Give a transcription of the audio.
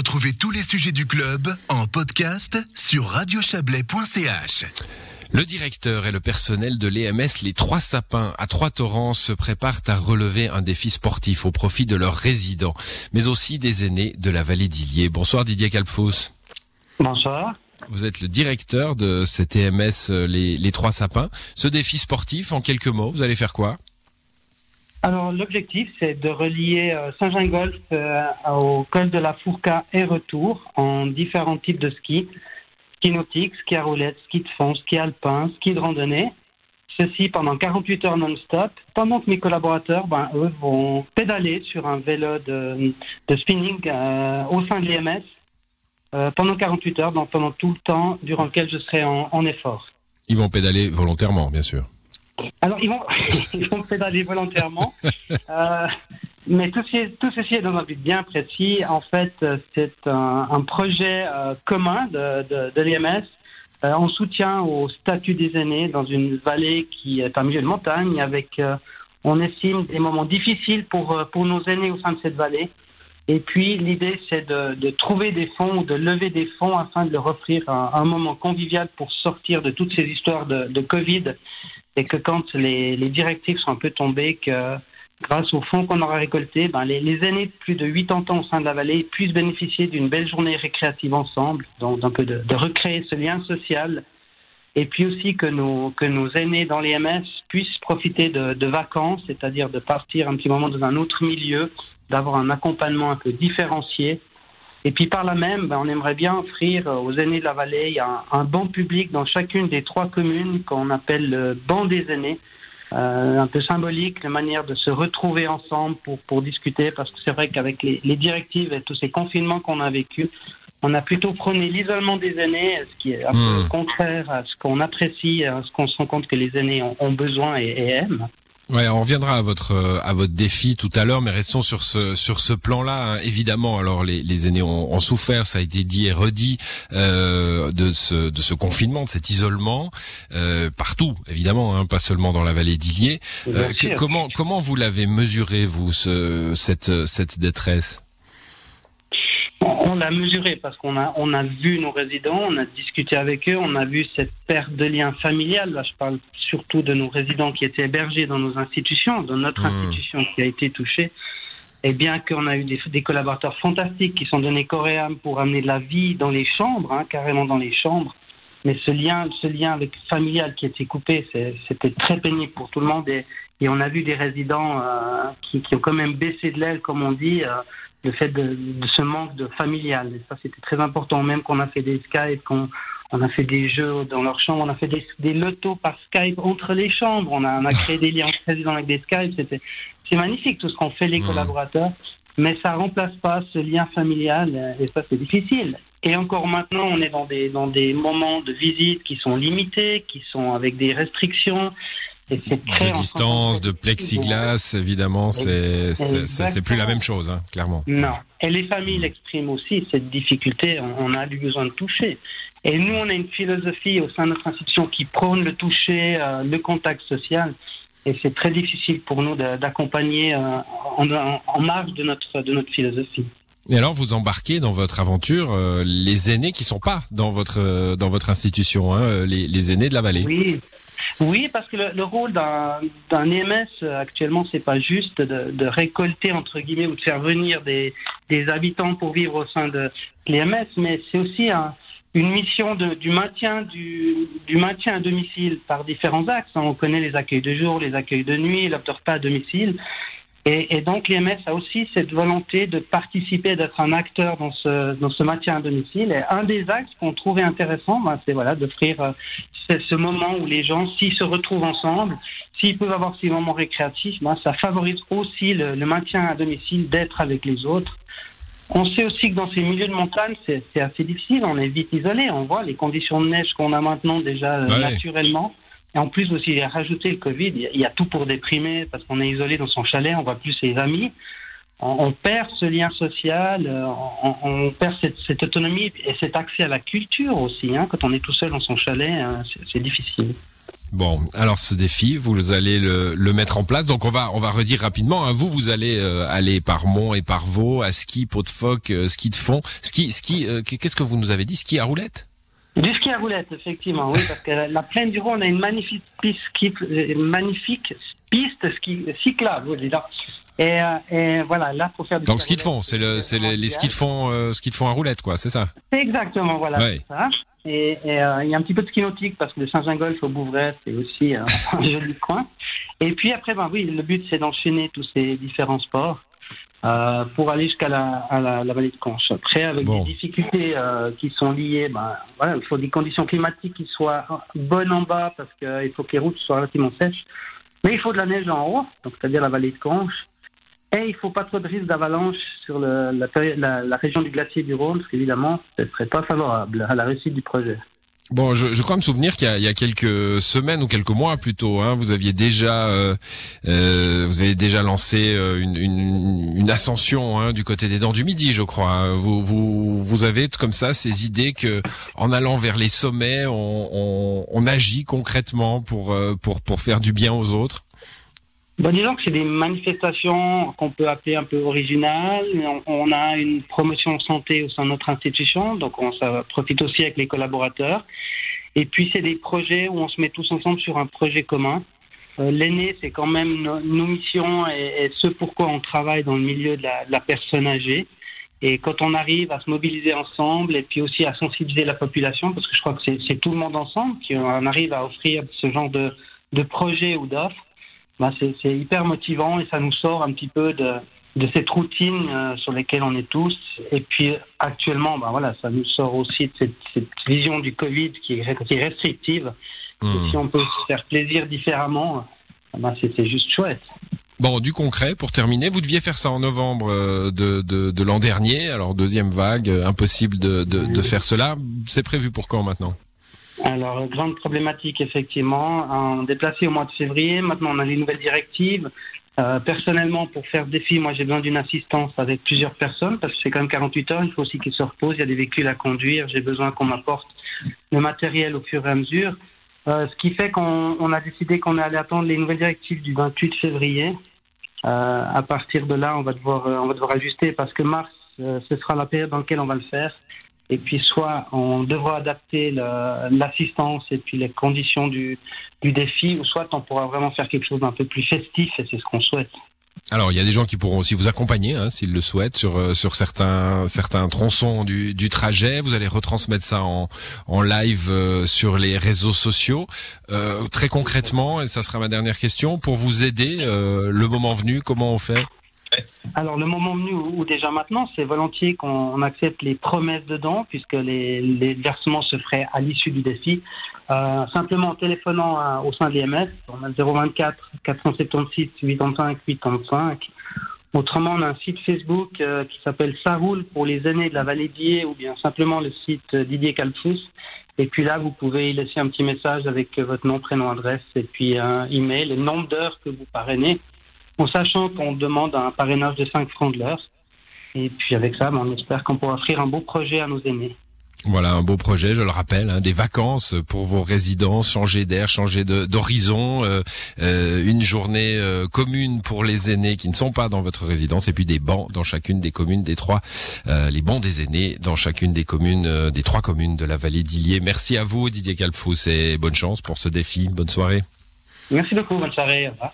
Retrouvez tous les sujets du club en podcast sur radiochablais.ch. Le directeur et le personnel de l'EMS Les Trois Sapins à Trois-Torrents se préparent à relever un défi sportif au profit de leurs résidents, mais aussi des aînés de la vallée d'Illier. Bonsoir Didier Calfous. Bonsoir. Vous êtes le directeur de cet EMS Les, Les Trois Sapins. Ce défi sportif, en quelques mots, vous allez faire quoi? Alors l'objectif, c'est de relier euh, Saint-Gingolf euh, au col de la Fourca et retour en différents types de skis. Ski nautique, ski à roulette, ski de fond, ski alpin, ski de randonnée. Ceci pendant 48 heures non-stop, pendant que mes collaborateurs, ben, eux, vont pédaler sur un vélo de, spinning euh, au sein de euh, pendant 48 heures, donc pendant tout le temps durant lequel je serai en effort. Ils vont pédaler volontairement, bien sûr. Alors, ils vont, ils vont pédaler volontairement. Euh, mais tout, ceci- tout ceci est dans un but bien précis. En fait, euh, c'est un, un projet euh, commun de, de, de l'EMS euh, en soutien au statut des aînés dans une vallée qui est un milieu de montagne avec, on estime, des moments difficiles pour, pour nos aînés au sein de cette vallée. Et puis, l'idée, c'est de, de trouver des fonds ou de lever des fonds afin de leur offrir un, un moment convivial pour sortir de toutes ces histoires de, de Covid et que quand les, les directives sont un peu tombées, que grâce aux fonds qu'on aura récoltés, ben, les, les aînés de plus de 80 ans au sein de la vallée puissent bénéficier d'une belle journée récréative ensemble, donc un peu de, de recréer ce lien social. Et puis aussi que nos, que nos aînés dans les MS puissent profiter de, de vacances, c'est-à-dire de partir un petit moment dans un autre milieu, d'avoir un accompagnement un peu différencié. Et puis par là même, ben, on aimerait bien offrir euh, aux aînés de la vallée un, un banc public dans chacune des trois communes qu'on appelle le banc des aînés. Euh, un peu symbolique, la manière de se retrouver ensemble pour, pour discuter, parce que c'est vrai qu'avec les, les directives et tous ces confinements qu'on a vécus, on a plutôt prôné l'isolement des aînés, ce qui est un peu contraire à ce qu'on apprécie, à ce qu'on se rend compte que les aînés ont, ont besoin et, et aiment. Ouais, on reviendra à votre euh, à votre défi tout à l'heure, mais restons sur ce sur ce plan-là. hein. Évidemment, alors les, les aînés ont, ont souffert, ça a été dit et redit euh, de ce de ce confinement, de cet isolement euh, partout, évidemment, hein, pas seulement dans la vallée d'Illier. Euh, comment comment vous l'avez mesuré vous ce, cette cette détresse? On l'a mesuré parce qu'on a, on a vu nos résidents, on a discuté avec eux, on a vu cette perte de lien familial. Là, je parle surtout de nos résidents qui étaient hébergés dans nos institutions, dans notre Mmh. institution qui a été touchée. Et bien qu'on a eu des, des collaborateurs fantastiques qui sont donnés âme pour amener de la vie dans les chambres, hein, carrément dans les chambres. Mais ce lien, ce lien avec familial qui était coupé, c'est- c'était très pénible pour tout le monde. Et, et on a vu des résidents euh, qui, qui ont quand même baissé de l'aile, comme on dit, euh, le fait de, de ce manque de familial. Et ça, c'était très important, même qu'on a fait des Skype, qu'on on a fait des jeux dans leur chambre, on a fait des, des lotos par Skype entre les chambres, on a, on a créé des liens résidents avec des Skype. C'était, c'est magnifique tout ce qu'ont fait les Mhm. collaborateurs, mais ça remplace pas ce lien familial, euh, et ça, c'est difficile. Et encore maintenant, on est dans des, dans des moments de visite qui sont limités, qui sont avec des restrictions. Et c'est très De distance, de plexiglas, évidemment, c'est c'est plus la même chose, hein, clairement. Non. Et les familles l'expriment aussi, cette difficulté, on, on a eu besoin de toucher. Et nous, on a une philosophie au sein de notre institution qui prône le toucher, euh, le contact social. Et c'est très difficile pour nous d'accompagner euh, en, marge de notre, de notre philosophie. Et alors, vous embarquez dans votre aventure euh, les aînés qui sont pas dans votre euh, dans votre institution, hein, les, les aînés de la vallée. Oui. Oui, parce que le, le rôle d'un EMS actuellement, c'est pas juste de, de récolter entre guillemets ou de faire venir des, des habitants pour vivre au sein de l'EMS, mais c'est aussi un- une mission du maintien du, maintien à domicile par différents axes. hein. On connaît les accueils de jour, les accueils de nuit, l'obtorpa à domicile. Et, donc l'EMS a aussi cette volonté de participer, d'être un acteur dans ce, dans ce maintien à domicile. Et un des axes qu'on trouvait intéressant, ben, c'est voilà, d'offrir euh, ce, moment où les gens, s'ils se retrouvent ensemble, s'ils peuvent avoir ces moments récréatifs, ben, ça favorise aussi le maintien à domicile, d'être avec les autres. On sait aussi que dans ces milieux de montagne, c'est assez difficile, on est vite isolé. On voit les conditions de neige qu'on a maintenant déjà euh, Ouais. naturellement. Et en plus aussi, il y a rajouté le Covid, il y a- tout pour déprimer parce qu'on est isolé dans son chalet, on voit plus ses amis. On, on perd ce lien social, euh, on, on perd cette, cette autonomie et cet accès à la culture aussi. Hein. Quand on est tout seul dans son chalet, c'est- c'est difficile. Bon, alors ce défi, vous allez le, mettre en place. Donc on va on va redire rapidement. Hein, vous vous allez euh, aller par Mont et par Vaux, à ski, pot de phoque, euh, ski de fond, ski ski. Euh, qu'est-ce que vous nous avez dit? Ski à roulette Du ski à roulette, effectivement. Oui, parce que la plaine du Rhône a une magnifique piste ski, une magnifique piste ski cyclable, dites. Et, et, voilà, là pour faire du Donc ski de fond, c'est le les, les skis de fond ski de fond à roulette quoi, c'est ça Exactement, voilà. Ouais. Ça. Et, et euh, il y a un petit peu de ski nautique parce que le Saint-Gingolf au Bouvray, c'est aussi euh, un joli coin. Et puis après, ben oui, le but c'est d'enchaîner tous ces différents sports euh, pour aller jusqu'à la, la, la, vallée de Conche. Après, avec bon. des difficultés euh, qui sont liées, ben voilà, il faut des conditions climatiques qui soient bonnes en bas parce qu'il faut que les routes soient relativement sèches. Mais il faut de la neige en haut, donc c'est-à-dire la vallée de Conche. Et il ne faut pas trop de risque d'avalanche sur le, la, la, la, région du glacier du Rhône, parce qu'évidemment, ce ne serait pas favorable à la réussite du projet. Bon, je, je crois me souvenir qu'il y, y, a quelques semaines ou quelques mois plutôt, hein, vous aviez déjà, euh, euh, vous avez déjà lancé euh, une, une, une ascension hein, du côté des Dents du Midi, je crois. Hein. Vous, vous, vous avez comme ça ces idées que, en allant vers les sommets, on, on, on agit concrètement pour, euh, pour pour faire du bien aux autres? Bon, disons que c'est des manifestations qu'on peut appeler un peu originales. On, a une promotion santé au sein de notre institution, donc on ça profite aussi avec les collaborateurs. Et puis c'est des projets où on se met tous ensemble sur un projet commun. Euh, L'aîné, c'est quand même nos, missions et, ce pourquoi on travaille dans le milieu de la, personne âgée. Et quand on arrive à se mobiliser ensemble et puis aussi à sensibiliser la population, parce que je crois que c'est tout le monde ensemble qui on arrive à offrir ce genre de, de projet ou d'offres, bah, c'est hyper motivant et ça nous sort un petit peu de, de cette routine euh, sur lesquelles on est tous. Et puis actuellement, bah, voilà, ça nous sort aussi de cette, cette vision du Covid qui est, qui est restrictive. Mmh. Et si on peut se faire plaisir différemment, bah, c'est juste chouette. Bon, du concret, pour terminer, vous deviez faire ça en novembre euh, de, de, de l'an dernier, alors deuxième vague, impossible de, de, de faire cela. C'est prévu pour quand maintenant? Alors, grande problématique, effectivement. On déplacé au mois de février. Maintenant, on a les nouvelles directives. Euh, personnellement, pour faire ce défi, moi, j'ai besoin d'une assistance avec plusieurs personnes parce que c'est quand même 48 heures. Il faut aussi qu'ils se reposent. Il y a des véhicules à conduire. J'ai besoin qu'on m'apporte le matériel au fur et à mesure. Euh, ce qui fait qu'on on a décidé qu'on allait attendre les nouvelles directives du 28 février. Euh, à partir de là, on va devoir, on va devoir ajuster parce que mars, ce sera la période dans laquelle on va le faire et puis soit on devra adapter l'assistance et puis les conditions du, du défi, ou soit on pourra vraiment faire quelque chose d'un peu plus festif, et c'est ce qu'on souhaite. Alors, il y a des gens qui pourront aussi vous accompagner, hein, s'ils le souhaitent, sur euh, sur certains certains tronçons du, du trajet. Vous allez retransmettre ça en en live euh, sur les réseaux sociaux. Euh, très concrètement, et ça sera ma dernière question, pour vous aider, le moment venu, comment on fait? Alors le moment venu ou, déjà maintenant, c'est volontiers qu'on accepte les promesses de dons puisque les, versements se feraient à l'issue du défi. Euh, simplement en téléphonant à, au sein de l'IMS, on a 024 476 85 85. Autrement, on a un site Facebook euh, qui s'appelle Ça pour les aînés de la vallée d'Ier ou bien simplement le site Didier Calfous. Et puis là, vous pouvez y laisser un petit message avec votre nom, prénom, adresse et puis un email, le nombre d'heures que vous parrainez en sachant qu'on demande un parrainage de 5 francs de l'heure. Et puis avec ça, ben, on espère qu'on pourra offrir un beau projet à nos aînés. Voilà un beau projet, je le rappelle, hein, des vacances pour vos résidents, changer d'air, changer d'horizon, euh, euh, une journée euh, commune pour les aînés qui ne sont pas dans votre résidence, et puis des bancs dans chacune des communes des trois, les bancs des aînés dans chacune des communes, des trois communes de la vallée d'Illier. Merci à vous Didier Calfous et bonne chance pour ce défi. Bonne soirée. Merci beaucoup, bonne soirée. Au revoir.